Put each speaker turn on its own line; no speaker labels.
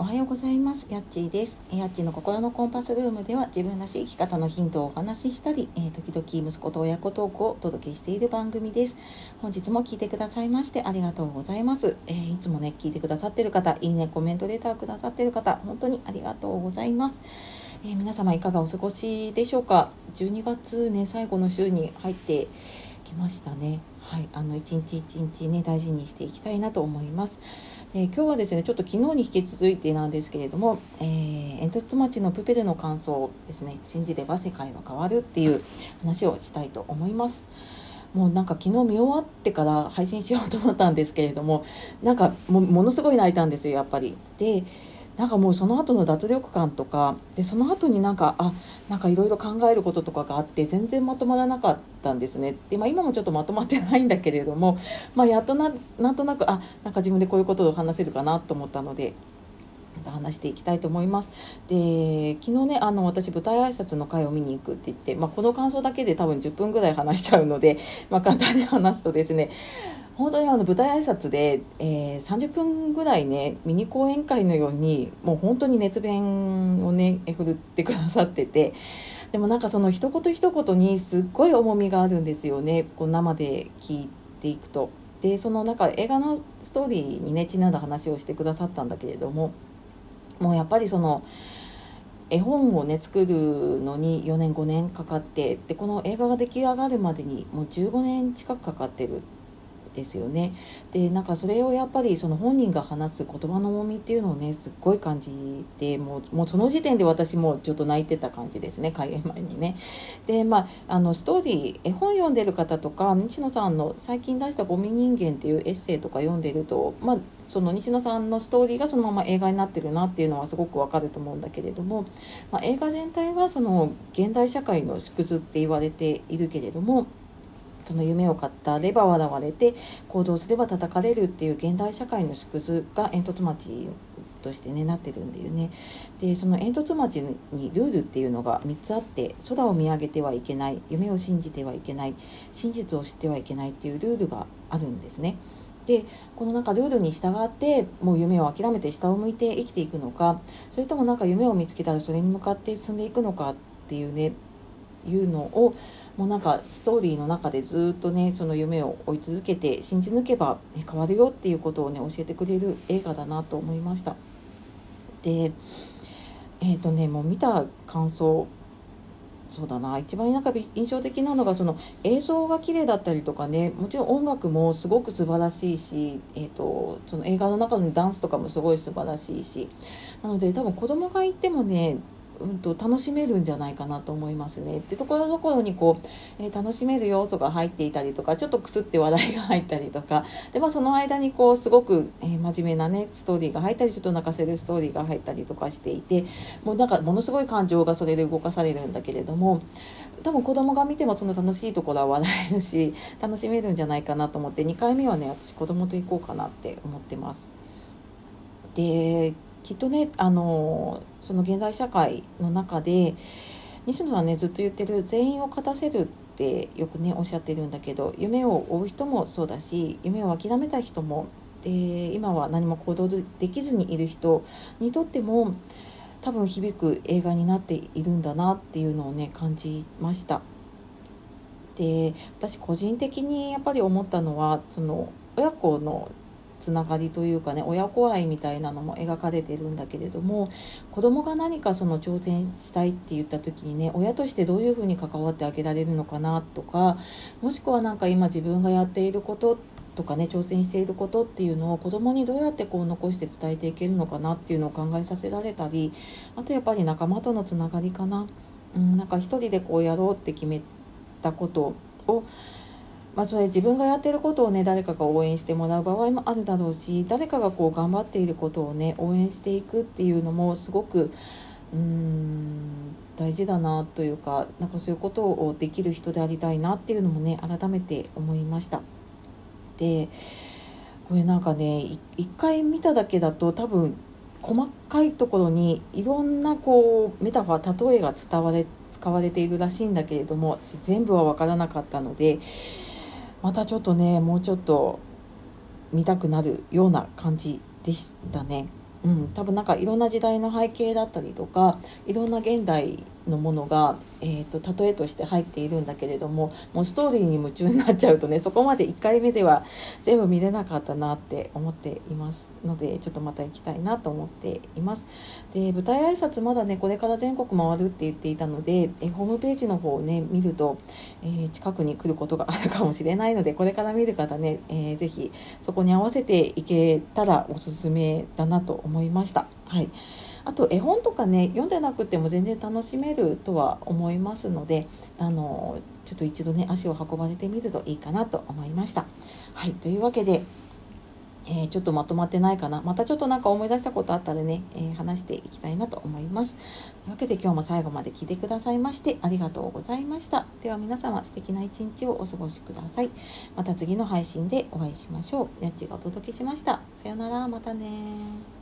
おはようございます。やっちーです。やっちーの心のコンパスルームでは自分らしい生き方のヒントをお話ししたり、えー、時々息子と親子トークをお届けしている番組です。本日も聞いてくださいましてありがとうございます。えー、いつもね、聞いてくださってる方、いいね、コメントレターくださってる方、本当にありがとうございます。えー、皆様いかがお過ごしでしょうか ?12 月ね、最後の週に入ってきましたね。はい、あの一日一日ね大事にしていきたいなと思います。で今日はですねちょっと昨日に引き続いてなんですけれども、えー、煙突町のプペルの感想ですね信じれば世界は変わるっていう話をしたいと思います。もうなんか昨日見終わってから配信しようと思ったんですけれどもなんかもものすごい泣いたんですよやっぱり。でなんかもうその後の脱力感とかでその後になんかあなんかいろいろ考えることとかがあって全然まとまらなかったんですね。で、まあ、今もちょっとまとまってないんだけれども、まあ、やっとななんとなくあなんか自分でこういうことを話せるかなと思ったので話していきたいと思います。で昨日ねあの私舞台挨拶の回を見に行くって言って、まあ、この感想だけで多分10分ぐらい話しちゃうので、まあ、簡単に話すとですね本当にあの舞台挨拶で、えー、30分ぐらいねミニ講演会のようにもう本当に熱弁をね振るってくださっててでもなんかその一言一言にすっごい重みがあるんですよねこう生で聞いていくと。でそのなんか映画のストーリーにねちなんだ話をしてくださったんだけれどももうやっぱりその絵本をね作るのに4年5年かかってでこの映画が出来上がるまでにもう15年近くかかってる。ですよね。でなんかそれをやっぱりその本人が話す言葉の重みっていうのをねすっごい感じてもうもうその時点で私もちょっと泣いてた感じですね開演前にね。でまああのストーリー絵本読んでる方とか西野さんの最近出した「ゴミ人間」っていうエッセイとか読んでるとまあその西野さんのストーリーがそのまま映画になってるなっていうのはすごくわかると思うんだけれども、まあ、映画全体はその現代社会の縮図って言われているけれどもその夢を語れば笑われて行動すれば叩かれるっていう現代社会の縮図が煙突町としてねなってるんだよね。でその煙突町にルールっていうのが3つあって空を見上げてはいけない夢を信じてはいけない真実を知ってはいけないっていうルールがあるんですね。でこのなんかルールに従ってもう夢を諦めて下を向いて生きていくのかそれともなんか夢を見つけたらそれに向かって進んでいくのかっていうねいうのをもうなんかストーリーの中でずっとねその夢を追い続けて信じ抜けば変わるよっていうことをね教えてくれる映画だなと思いました。でえっ、ー、とねもう見た感想そうだな一番なんか印象的なのがその映像が綺麗だったりとかねもちろん音楽もすごく素晴らしいし、えーと、その映画の中のダンスとかもすごい素晴らしいしなので多分子供がいてもねうんと、楽しめるんじゃないかなと思いますね。でところどころにこう、えー、楽しめる要素が入っていたりとかちょっとくすって話題が入ったりとかで、まあ、その間にこうすごく、えー、真面目なねストーリーが入ったりちょっと泣かせるストーリーが入ったりとかしていてもうなんかものすごい感情がそれで動かされるんだけれども多分子供が見てもその楽しいところは笑えるし 楽しめるんじゃないかなと思って2回目はね私子供と行こうかなって思ってます。できっとねあのその現代社会の中で西野さんねずっと言ってる全員を勝たせるってよくねおっしゃってるんだけど夢を追う人もそうだし夢を諦めた人もで今は何も行動できずにいる人にとっても多分響く映画になっているんだなっていうのをね感じました。で私個人的にやっぱり思ったのはその親子のつながりというかね親子愛みたいなのも描かれてるんだけれども子供が何かその挑戦したいって言った時にね親としてどういうふうに関わってあげられるのかなとかもしくは何か今自分がやっていることとかね挑戦していることっていうのを子供にどうやってこう残して伝えていけるのかなっていうのを考えさせられたりあとやっぱり仲間とのつながりかな、うん、なんか一人でこうやろうって決めたことをまあ、それ自分がやってることをね誰かが応援してもらう場合もあるだろうし誰かがこう頑張っていることをね応援していくっていうのもすごくうーん大事だなというかなんかそういうことをできる人でありたいなっていうのもね改めて思いました。でこれなんかね一回見ただけだと多分細かいところにいろんなこうメタファー例えが伝われ使われているらしいんだけれども全部は分からなかったのでまたちょっとねもうちょっと見たくなるような感じでしたね。うん、多分なんかいろんな時代の背景だったりとかいろんな現代のものが、えーと、例えとして入っているんだけれどももうストーリーに夢中になっちゃうとね そこまで1回目では全部見れなかったなって思っていますのでちょっとまた行きたいなと思っています。で舞台挨拶まだねこれから全国回るって言っていたのでえホームページの方をね見ると、えー、近くに来ることがあるかもしれないのでこれから見る方ね、えー、ぜひそこに合わせていけたらおすすめだなと思いました。はい。あと絵本とかね読んでなくても全然楽しめるとは思いますのであのちょっと一度ね足を運ばれてみるといいかなと思いました。はい。というわけでえー、ちょっとまとまってないかな。またちょっとなんか思い出したことあったらね、えー、話していきたいなと思います。というわけで今日も最後まで聞いてくださいましてありがとうございました。では皆様素敵な一日をお過ごしください。また次の配信でお会いしましょう。やっちがお届けしました。さようなら。またね